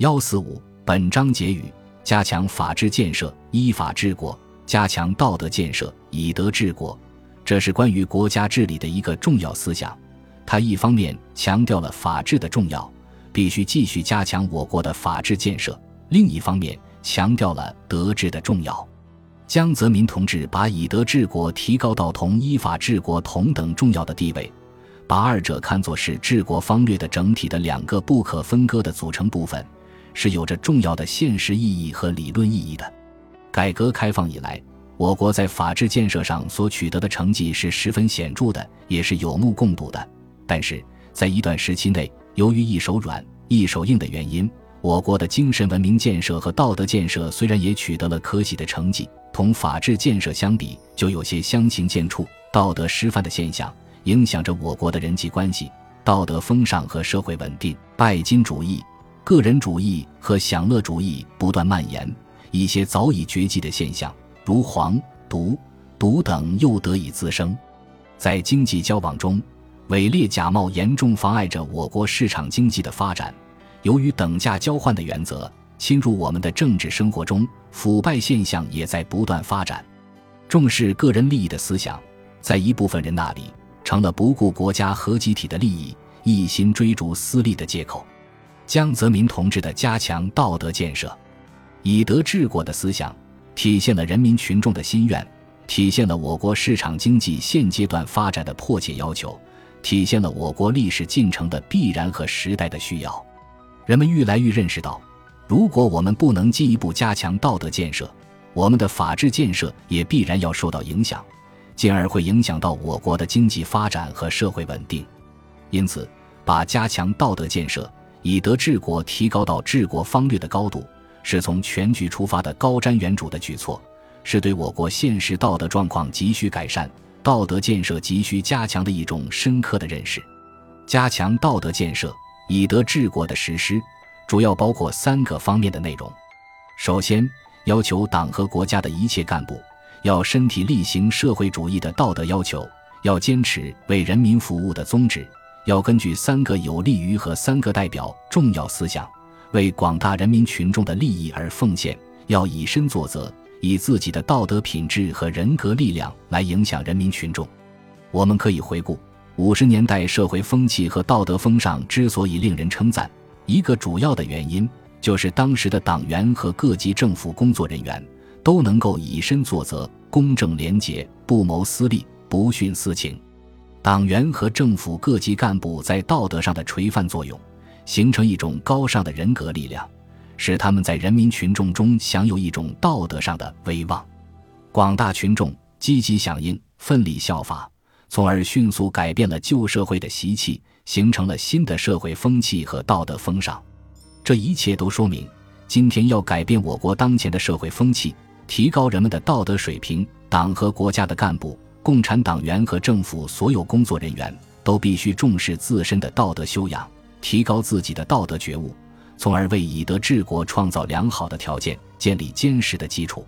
幺四五本章结语：加强法治建设，依法治国；加强道德建设，以德治国。这是关于国家治理的一个重要思想。它一方面强调了法治的重要，必须继续加强我国的法治建设；另一方面强调了德治的重要。江泽民同志把以德治国提高到同依法治国同等重要的地位，把二者看作是治国方略的整体的两个不可分割的组成部分。是有着重要的现实意义和理论意义的。改革开放以来，我国在法治建设上所取得的成绩是十分显著的，也是有目共睹的。但是在一段时期内，由于一手软、一手硬的原因，我国的精神文明建设和道德建设虽然也取得了可喜的成绩，同法治建设相比，就有些相形见绌、道德失范的现象，影响着我国的人际关系、道德风尚和社会稳定。拜金主义。个人主义和享乐主义不断蔓延，一些早已绝迹的现象，如黄、毒、毒等又得以滋生。在经济交往中，伪劣假冒严重妨碍着我国市场经济的发展。由于等价交换的原则侵入我们的政治生活中，腐败现象也在不断发展。重视个人利益的思想，在一部分人那里成了不顾国家和集体的利益，一心追逐私利的借口。江泽民同志的加强道德建设、以德治国的思想，体现了人民群众的心愿，体现了我国市场经济现阶段发展的迫切要求，体现了我国历史进程的必然和时代的需要。人们愈来愈认识到，如果我们不能进一步加强道德建设，我们的法治建设也必然要受到影响，进而会影响到我国的经济发展和社会稳定。因此，把加强道德建设。以德治国提高到治国方略的高度，是从全局出发的高瞻远瞩的举措，是对我国现实道德状况急需改善、道德建设急需加强的一种深刻的认识。加强道德建设、以德治国的实施，主要包括三个方面的内容。首先，要求党和国家的一切干部要身体力行社会主义的道德要求，要坚持为人民服务的宗旨。要根据三个有利于和三个代表重要思想，为广大人民群众的利益而奉献；要以身作则，以自己的道德品质和人格力量来影响人民群众。我们可以回顾五十年代社会风气和道德风尚之所以令人称赞，一个主要的原因就是当时的党员和各级政府工作人员都能够以身作则、公正廉洁、不谋私利、不徇私情。党员和政府各级干部在道德上的垂范作用，形成一种高尚的人格力量，使他们在人民群众中享有一种道德上的威望。广大群众积极响应，奋力效法，从而迅速改变了旧社会的习气，形成了新的社会风气和道德风尚。这一切都说明，今天要改变我国当前的社会风气，提高人们的道德水平，党和国家的干部。共产党员和政府所有工作人员都必须重视自身的道德修养，提高自己的道德觉悟，从而为以德治国创造良好的条件，建立坚实的基础。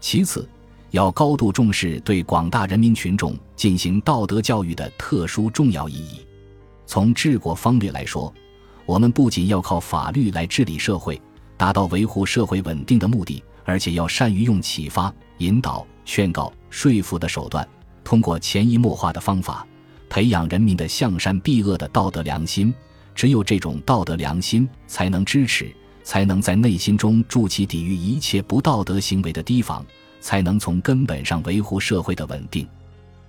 其次，要高度重视对广大人民群众进行道德教育的特殊重要意义。从治国方略来说，我们不仅要靠法律来治理社会，达到维护社会稳定的目的，而且要善于用启发、引导、劝告、说服的手段。通过潜移默化的方法，培养人民的向善避恶的道德良心。只有这种道德良心，才能支持，才能在内心中筑起抵御一切不道德行为的堤防，才能从根本上维护社会的稳定。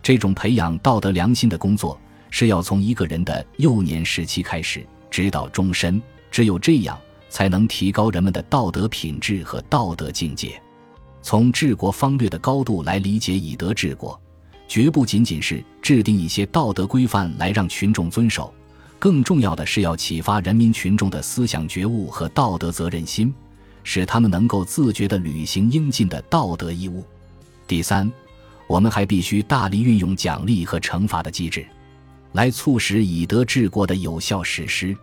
这种培养道德良心的工作，是要从一个人的幼年时期开始，直到终身。只有这样，才能提高人们的道德品质和道德境界。从治国方略的高度来理解以德治国。绝不仅仅是制定一些道德规范来让群众遵守，更重要的是要启发人民群众的思想觉悟和道德责任心，使他们能够自觉地履行应尽的道德义务。第三，我们还必须大力运用奖励和惩罚的机制，来促使以德治国的有效实施。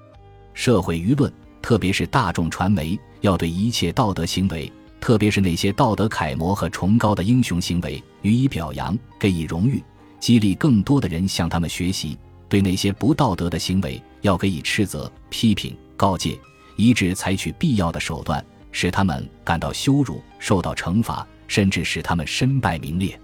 社会舆论，特别是大众传媒，要对一切道德行为。特别是那些道德楷模和崇高的英雄行为予以表扬，给予荣誉，激励更多的人向他们学习；对那些不道德的行为要给予斥责、批评、告诫，一致采取必要的手段，使他们感到羞辱，受到惩罚，甚至使他们身败名裂。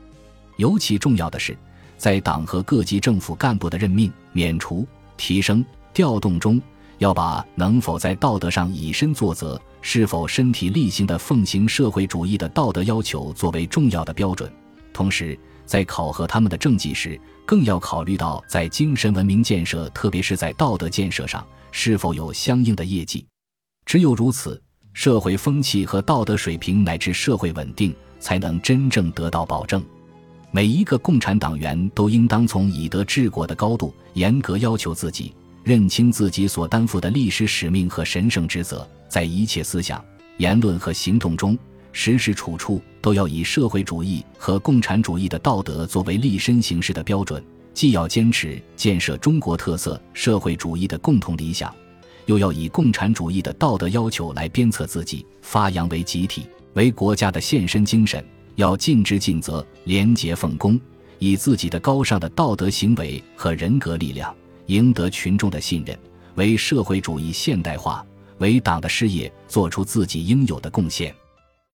尤其重要的是，在党和各级政府干部的任命、免除、提升、调动中，要把能否在道德上以身作则，是否身体力行地奉行社会主义的道德要求作为重要的标准。同时，在考核他们的政绩时，更要考虑到在精神文明建设，特别是在道德建设上，是否有相应的业绩。只有如此，社会风气和道德水平乃至社会稳定，才能真正得到保证。每一个共产党员都应当从以德治国的高度，严格要求自己，认清自己所担负的历史使命和神圣职责，在一切思想、言论和行动中，时时处处都要以社会主义和共产主义的道德作为立身行事的标准，既要坚持建设中国特色社会主义的共同理想，又要以共产主义的道德要求来鞭策自己，发扬为集体、为国家的献身精神。要尽职尽责、廉洁奉公，以自己的高尚的道德行为和人格力量赢得群众的信任，为社会主义现代化、为党的事业做出自己应有的贡献。